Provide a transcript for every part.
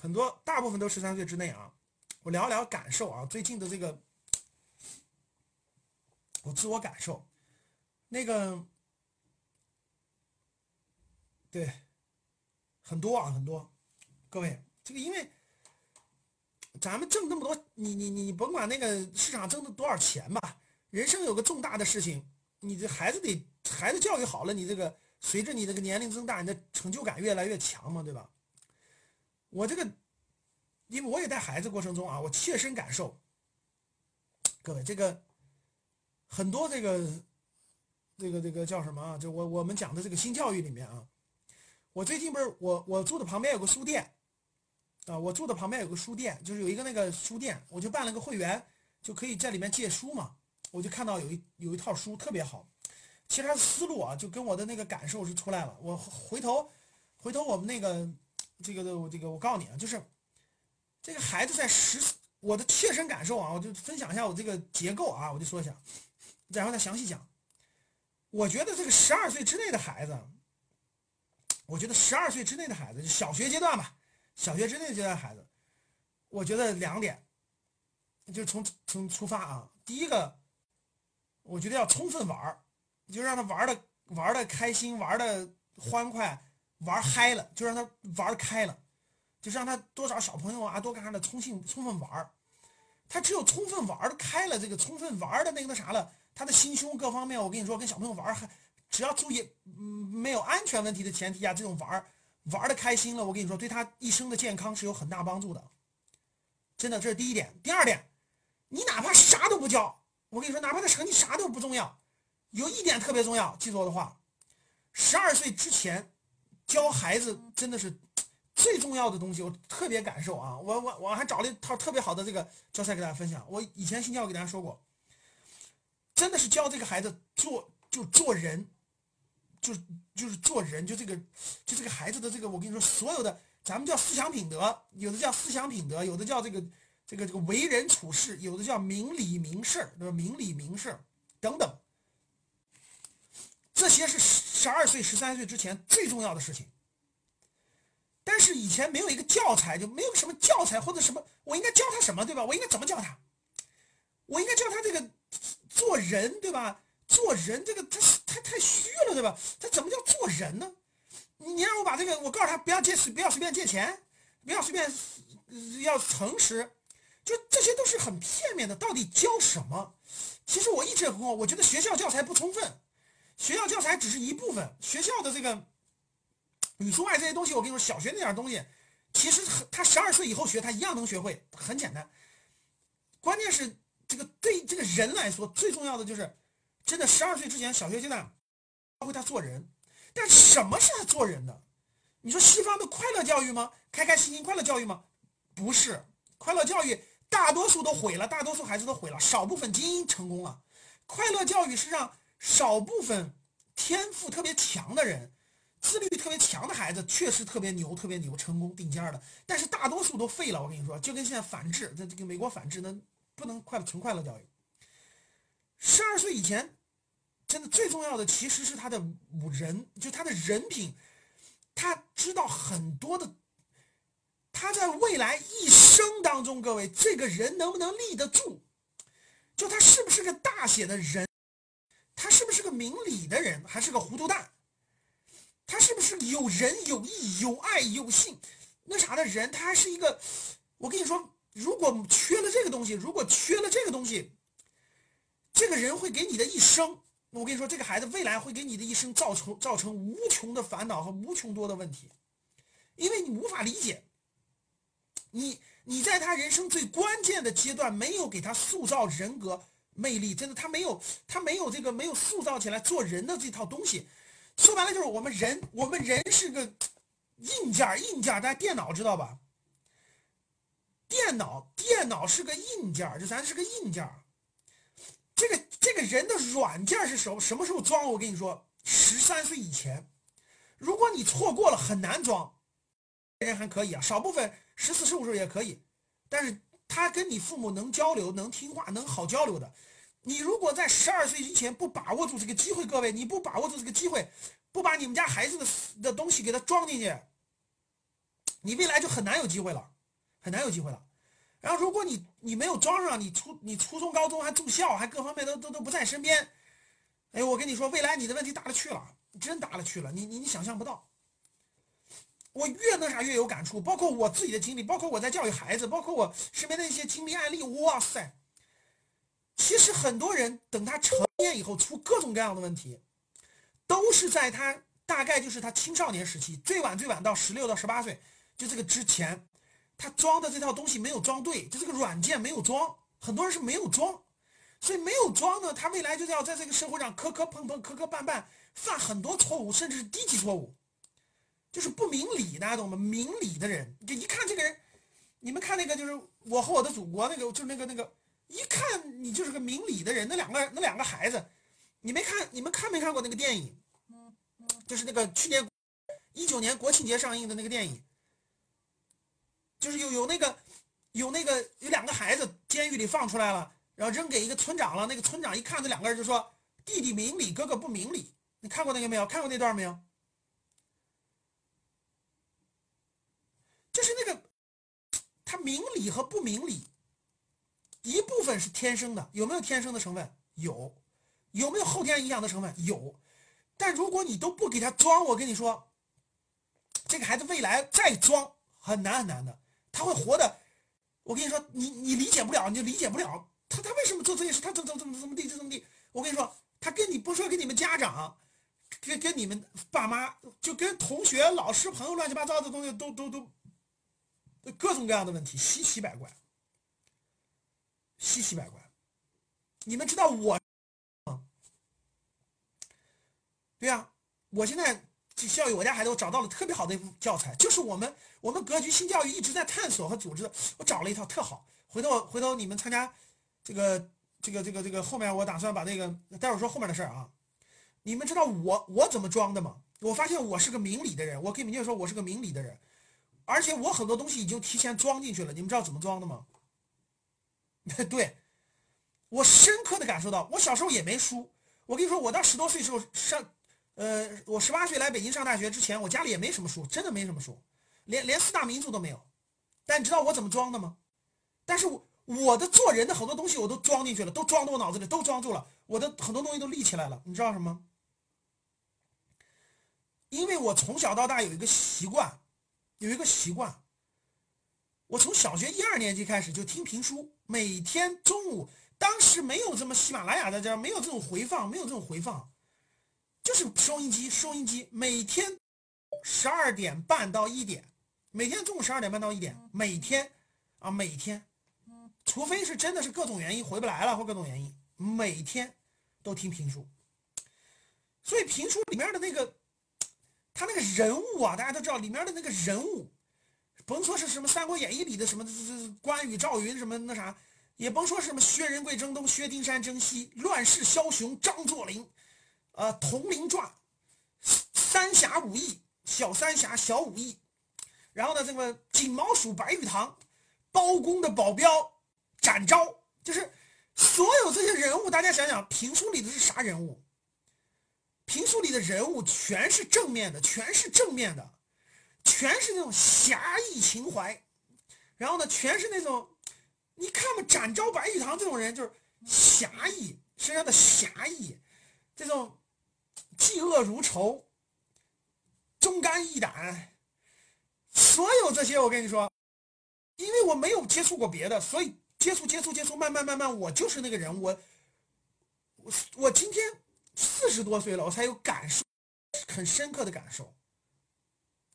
很多大部分都十三岁之内啊。我聊聊感受啊，最近的这个我自我感受，那个对很多啊很多，各位这个因为咱们挣那么多，你你你甭管那个市场挣的多少钱吧，人生有个重大的事情，你这孩子得孩子教育好了，你这个随着你这个年龄增大，你的成就感越来越强嘛，对吧？我这个。因为我也带孩子过程中啊，我切身感受，各位这个很多这个这个这个叫什么啊？就我我们讲的这个新教育里面啊，我最近不是我我住的旁边有个书店啊，我住的旁边有个书店，就是有一个那个书店，我就办了个会员，就可以在里面借书嘛。我就看到有一有一套书特别好，其实他的思路啊，就跟我的那个感受是出来了。我回头回头我们那个这个的，我这个我告诉你啊，就是。这个孩子在十，我的切身感受啊，我就分享一下我这个结构啊，我就说一下，然后再详细讲。我觉得这个十二岁之内的孩子，我觉得十二岁之内的孩子，就小学阶段吧，小学之内阶段孩子，我觉得两点，就从从出发啊，第一个，我觉得要充分玩儿，就让他玩的玩的开心，玩的欢快，玩嗨了，就让他玩开了。就是让他多少小朋友啊，多干啥的，充分充分玩。他只有充分玩的开了，这个充分玩的那个那啥了，他的心胸各方面，我跟你说，跟小朋友玩还只要注意，嗯，没有安全问题的前提下，这种玩玩的开心了，我跟你说，对他一生的健康是有很大帮助的。真的，这是第一点。第二点，你哪怕啥都不教，我跟你说，哪怕他成绩啥都不重要，有一点特别重要，记住我的话，十二岁之前教孩子真的是。最重要的东西，我特别感受啊！我我我还找了一套特别好的这个教材给大家分享。我以前新教给大家说过，真的是教这个孩子做就做人，就就是做人，就这个就这个孩子的这个，我跟你说，所有的咱们叫思想品德，有的叫思想品德，有的叫这个这个这个为人处事，有的叫明理明事对吧？明理明事儿等等，这些是十二岁、十三岁之前最重要的事情。但是以前没有一个教材，就没有什么教材或者什么，我应该教他什么，对吧？我应该怎么教他？我应该教他这个做人，对吧？做人这个他他太虚了，对吧？他怎么叫做人呢？你让我把这个，我告诉他不要借，不要随便借钱，不要随便，要诚实，就这些都是很片面的。到底教什么？其实我一直很好我觉得学校教材不充分，学校教材只是一部分，学校的这个。语数外这些东西，我跟你说，小学那点东西，其实他十二岁以后学，他一样能学会，很简单。关键是这个对这个人来说，最重要的就是，真的十二岁之前，小学阶段教会他做人。但什么是他做人的？你说西方的快乐教育吗？开开心心快乐教育吗？不是，快乐教育大多数都毁了，大多数孩子都毁了，少部分精英成功了。快乐教育是让少部分天赋特别强的人。自律特别强的孩子确实特别牛，特别牛，成功顶尖的。但是大多数都废了。我跟你说，就跟现在反制，这这个美国反制，那不能快纯快乐教育。十二岁以前，真的最重要的其实是他的人，就他的人品，他知道很多的，他在未来一生当中，各位这个人能不能立得住？就他是不是个大写的人？他是不是个明理的人？还是个糊涂蛋？他是不是有仁有义有爱有信，那啥的人？他还是一个，我跟你说，如果缺了这个东西，如果缺了这个东西，这个人会给你的一生，我跟你说，这个孩子未来会给你的一生造成造成无穷的烦恼和无穷多的问题，因为你无法理解，你你在他人生最关键的阶段没有给他塑造人格魅力，真的，他没有他没有这个没有塑造起来做人的这套东西。说白了就是我们人，我们人是个硬件硬件大家电脑知道吧？电脑，电脑是个硬件就咱是个硬件这个这个人的软件是什么什么时候装？我跟你说，十三岁以前，如果你错过了，很难装。人还可以啊，少部分十四十五岁也可以，但是他跟你父母能交流、能听话、能好交流的。你如果在十二岁之前不把握住这个机会，各位，你不把握住这个机会，不把你们家孩子的的东西给他装进去，你未来就很难有机会了，很难有机会了。然后如果你你没有装上，你初你初中高中还住校，还各方面都都都不在身边，哎，我跟你说，未来你的问题大了去了，真大了去了，你你你想象不到。我越那啥越有感触，包括我自己的经历，包括我在教育孩子，包括我身边的一些经历案例，哇塞！其实很多人等他成年以后出各种各样的问题，都是在他大概就是他青少年时期，最晚最晚到十六到十八岁，就这个之前，他装的这套东西没有装对，就这个软件没有装，很多人是没有装，所以没有装呢，他未来就是要在这个社会上磕磕碰碰、磕磕绊绊，犯很多错误，甚至是低级错误。就是不明理，大家懂吗？明理的人，就一看这个人，你们看那个，就是我和我的祖国那个，就那个那个，一看你就是个明理的人。那两个那两个孩子，你没看？你们看没看过那个电影？就是那个去年一九年国庆节上映的那个电影，就是有有那个有那个有两个孩子监狱里放出来了，然后扔给一个村长了。那个村长一看这两个人就说：“弟弟明理，哥哥不明理。”你看过那个没有？看过那段没有？就是那个，他明理和不明理，一部分是天生的，有没有天生的成分？有，有没有后天影响的成分？有。但如果你都不给他装，我跟你说，这个孩子未来再装很难很难的，他会活的。我跟你说，你你理解不了，你就理解不了他他为什么做这件事，他怎怎怎么怎么地，怎么地。我跟你说，他跟你不说跟你们家长，跟跟你们爸妈，就跟同学、老师、朋友乱七八糟的东西都都都。各种各样的问题，稀奇百怪，稀奇百怪。你们知道我吗？对呀，我现在教育我家孩子，我找到了特别好的一部教材，就是我们我们格局新教育一直在探索和组织的。我找了一套特好，回头回头你们参加这个这个这个这个后面，我打算把那个待会儿说后面的事儿啊。你们知道我我怎么装的吗？我发现我是个明理的人，我可以明确说，我是个明理的人。而且我很多东西已经提前装进去了，你们知道怎么装的吗？对，我深刻的感受到，我小时候也没书。我跟你说，我到十多岁时候上，呃，我十八岁来北京上大学之前，我家里也没什么书，真的没什么书，连连四大名著都没有。但你知道我怎么装的吗？但是我我的做人的很多东西我都装进去了，都装到我脑子里，都装住了，我的很多东西都立起来了。你知道什么？因为我从小到大有一个习惯。有一个习惯，我从小学一二年级开始就听评书，每天中午，当时没有这么喜马拉雅在这样没有这种回放，没有这种回放，就是收音机，收音机，每天十二点半到一点，每天中午十二点半到一点，每天啊，每天，除非是真的是各种原因回不来了或各种原因，每天都听评书，所以评书里面的那个。他那个人物啊，大家都知道，里面的那个人物，甭说是什么《三国演义》里的什么这关羽、赵云什么那啥，也甭说是什么薛仁贵征东、薛丁山征西、乱世枭雄张作霖，呃，《铜陵传》、三侠五义、小三侠、小五义，然后呢，这个锦毛鼠白玉堂、包公的保镖展昭，就是所有这些人物，大家想想，评书里的是啥人物？评书里的人物全是正面的，全是正面的，全是那种侠义情怀，然后呢，全是那种，你看嘛，展昭、白玉堂这种人就是侠义身上的侠义，这种嫉恶如仇、忠肝义胆，所有这些，我跟你说，因为我没有接触过别的，所以接触、接触、接触，慢慢、慢慢，我就是那个人，我，我，我今天。四十多岁了，我才有感受，很深刻的感受，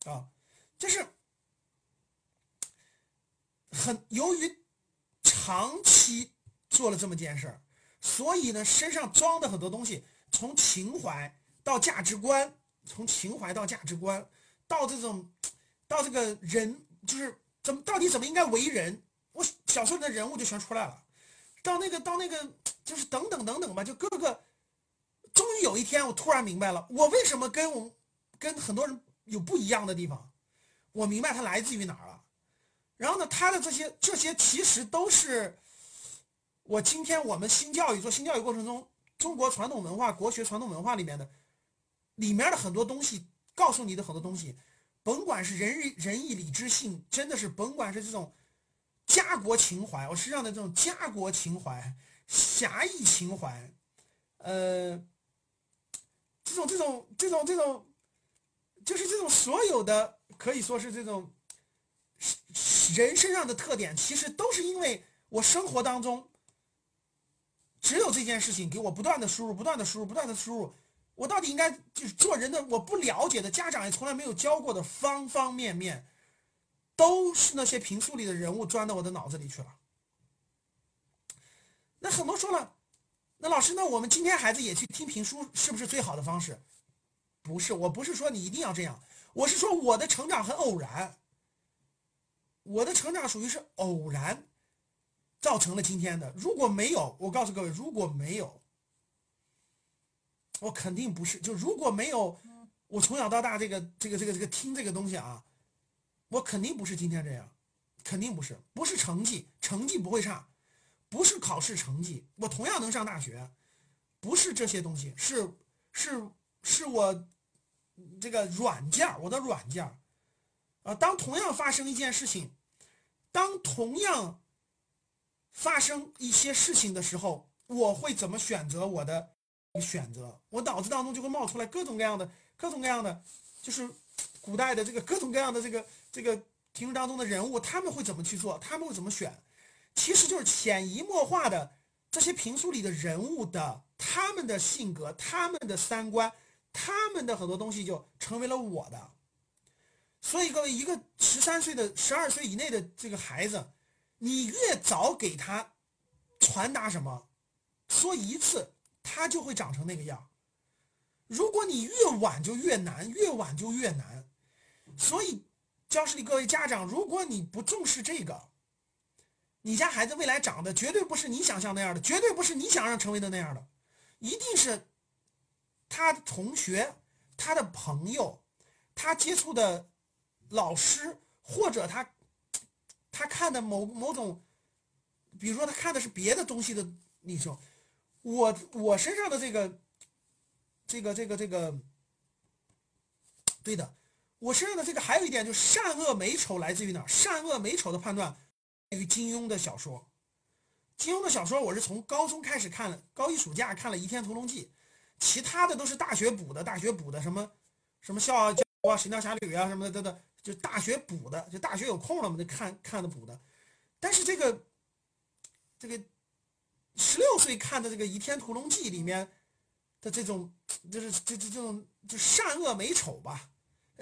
啊，就是很由于长期做了这么件事儿，所以呢，身上装的很多东西，从情怀到价值观，从情怀到价值观，到这种，到这个人，就是怎么到底怎么应该为人，我小时候的人物就全出来了，到那个到那个，就是等等等等吧，就各个。终于有一天，我突然明白了，我为什么跟我跟很多人有不一样的地方。我明白它来自于哪儿了。然后呢，他的这些这些其实都是我今天我们新教育做新教育过程中，中国传统文化、国学传统文化里面的里面的很多东西，告诉你的很多东西，甭管是仁义仁义礼智信，真的是甭管是这种家国情怀，我身上的这种家国情怀、侠义情怀，呃，这种这种这种这种，就是这种所有的可以说是这种人身上的特点，其实都是因为我生活当中只有这件事情给我不断的输入、不断的输入、不断的输入。我到底应该就是做人的？我不了解的家长也从来没有教过的方方面面，都是那些评书里的人物钻到我的脑子里去了。那很多说了，那老师，那我们今天孩子也去听评书，是不是最好的方式？不是，我不是说你一定要这样，我是说我的成长很偶然，我的成长属于是偶然造成了今天的。如果没有，我告诉各位，如果没有。我肯定不是，就如果没有我从小到大这个这个这个这个听这个东西啊，我肯定不是今天这样，肯定不是，不是成绩，成绩不会差，不是考试成绩，我同样能上大学，不是这些东西，是是是我这个软件我的软件啊，当同样发生一件事情，当同样发生一些事情的时候，我会怎么选择我的？选择，我脑子当中就会冒出来各种各样的、各种各样的，就是古代的这个各种各样的这个这个题目当中的人物，他们会怎么去做？他们会怎么选？其实就是潜移默化的，这些评书里的人物的他们的性格、他们的三观、他们的很多东西就成为了我的。所以各位，一个十三岁的、十二岁以内的这个孩子，你越早给他传达什么，说一次。他就会长成那个样。如果你越晚就越难，越晚就越难。所以，教室里各位家长，如果你不重视这个，你家孩子未来长得绝对不是你想象那样的，绝对不是你想让成为的那样的，一定是他同学、他的朋友、他接触的老师，或者他他看的某某种，比如说他看的是别的东西的那种。我我身上的这个，这个这个这个，对的，我身上的这个还有一点，就是善恶美丑来自于哪？善恶美丑的判断于金庸的小说。金庸的小说我是从高中开始看，高一暑假看了《倚天屠龙记》，其他的都是大学补的，大学补的什么什么《笑傲江湖》啊，《神雕侠侣》啊什么的等等，就大学补的，就大学有空了嘛就看看的补的。但是这个这个。十六岁看的这个《倚天屠龙记》里面的这种，就是这这这种就善恶美丑吧。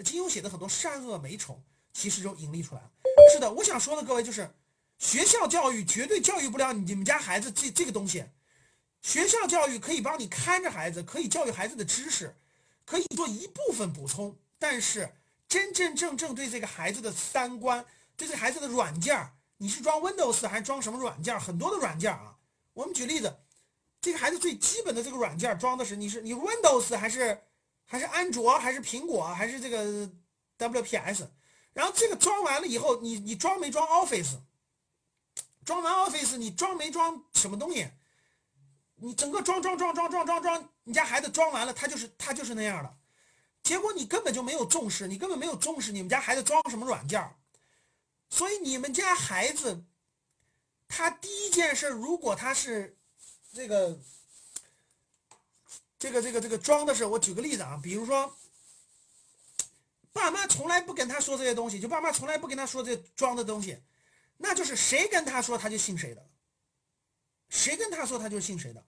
金庸写的很多善恶美丑，其实就隐匿出来了。是的，我想说的各位就是，学校教育绝对教育不了你们家孩子这这个东西。学校教育可以帮你看着孩子，可以教育孩子的知识，可以做一部分补充。但是真真正正对这个孩子的三观，对这孩子的软件你是装 Windows 还是装什么软件很多的软件啊。我们举例子，这个孩子最基本的这个软件装的是你是你 Windows 还是还是安卓还是苹果还是这个 WPS，然后这个装完了以后，你你装没装 Office？装完 Office 你装没装什么东西？你整个装装装装装装装，你家孩子装完了，他就是他就是那样的，结果你根本就没有重视，你根本没有重视你们家孩子装什么软件，所以你们家孩子。他第一件事，如果他是这个这个这个这个装的是，我举个例子啊，比如说，爸妈从来不跟他说这些东西，就爸妈从来不跟他说这装的东西，那就是谁跟他说他就信谁的，谁跟他说他就信谁的。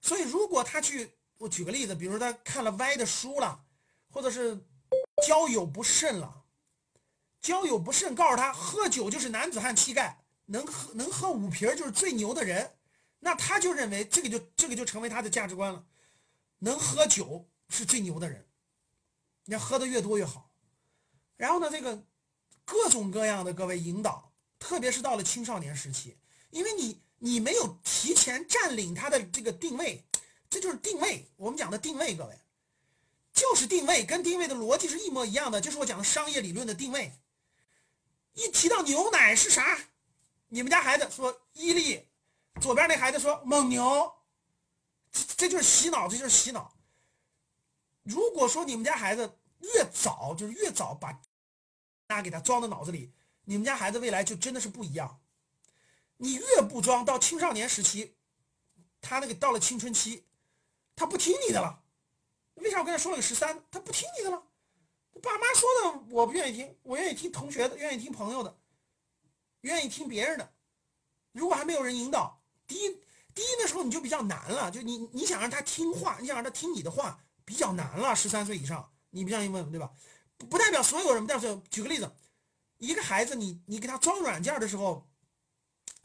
所以如果他去，我举个例子，比如说他看了歪的书了，或者是交友不慎了，交友不慎告诉他喝酒就是男子汉气概。能喝能喝五瓶就是最牛的人，那他就认为这个就这个就成为他的价值观了。能喝酒是最牛的人，你要喝的越多越好。然后呢，这个各种各样的各位引导，特别是到了青少年时期，因为你你没有提前占领他的这个定位，这就是定位。我们讲的定位，各位就是定位，跟定位的逻辑是一模一样的，就是我讲的商业理论的定位。一提到牛奶是啥？你们家孩子说伊利，左边那孩子说蒙牛，这就是洗脑，这就是洗脑。如果说你们家孩子越早，就是越早把 大家给他装到脑子里，你们家孩子未来就真的是不一样。你越不装，到青少年时期，他那个到了青春期，他不听你的了。为啥我跟他说了个十三？他不听你的了。爸妈说的我不愿意听，我愿意听同学的，愿意听朋友的，愿意听别人的。如果还没有人引导，第一第一的时候你就比较难了，就你你想让他听话，你想让他听你的话比较难了。十三岁以上，你不相信问对吧？不代表所有人，不代表举个例子，一个孩子你你给他装软件的时候。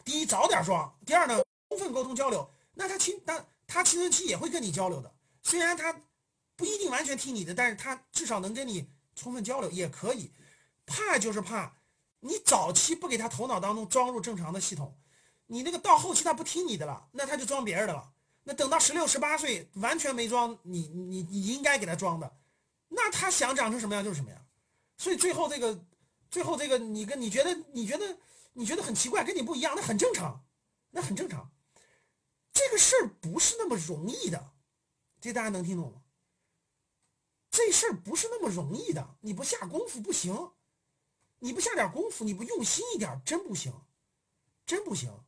第一，早点装；第二呢，充分沟通交流。那他青，他他青春期也会跟你交流的。虽然他不一定完全听你的，但是他至少能跟你充分交流，也可以。怕就是怕你早期不给他头脑当中装入正常的系统，你那个到后期他不听你的了，那他就装别人的了。那等到十六、十八岁完全没装你你你应该给他装的，那他想长成什么样就是什么样。所以最后这个，最后这个你跟你觉得你觉得。你觉得很奇怪，跟你不一样，那很正常，那很正常。这个事儿不是那么容易的，这大家能听懂吗？这事儿不是那么容易的，你不下功夫不行，你不下点功夫，你不用心一点，真不行，真不行。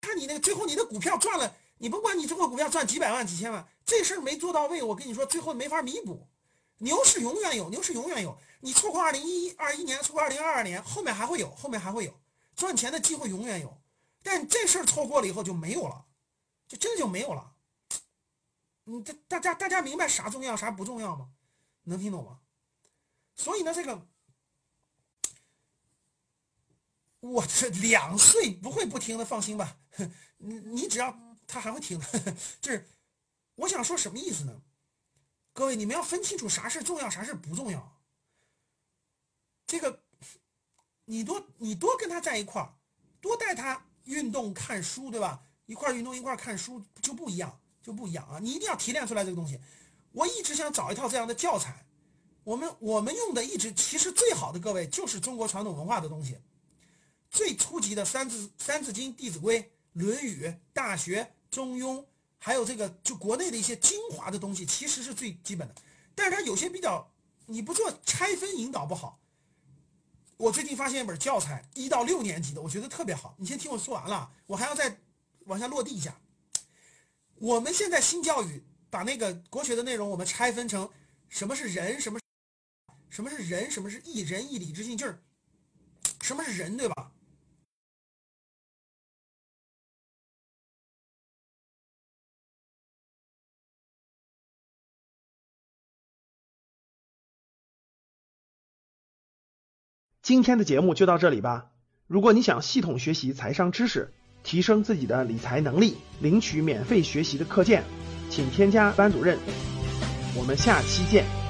看你那个最后你的股票赚了，你甭管你最后股票赚几百万几千万，这事儿没做到位，我跟你说，最后没法弥补。牛市永远有，牛市永远有。你错过二零一二一年，错过二零二二年，后面还会有，后面还会有赚钱的机会，永远有。但这事儿错过了以后就没有了，就真的就没有了。你这大家大家明白啥重要，啥不重要吗？能听懂吗？所以呢，这个我这两岁不会不听的，放心吧。你你只要他还会听的，就是我想说什么意思呢？各位，你们要分清楚啥事重要，啥事不重要。这个，你多你多跟他在一块儿，多带他运动、看书，对吧？一块儿运动，一块儿看书就不一样，就不一样啊！你一定要提炼出来这个东西。我一直想找一套这样的教材。我们我们用的一直其实最好的，各位就是中国传统文化的东西，最初级的《三字三字经》《弟子规》《论语》《大学》《中庸》。还有这个，就国内的一些精华的东西，其实是最基本的，但是它有些比较，你不做拆分引导不好。我最近发现一本教材，一到六年级的，我觉得特别好。你先听我说完了，我还要再往下落地一下。我们现在新教育把那个国学的内容，我们拆分成什么是人，什么什么是人，什么是义，仁义礼智信，就是什么是人，对吧？今天的节目就到这里吧。如果你想系统学习财商知识，提升自己的理财能力，领取免费学习的课件，请添加班主任。我们下期见。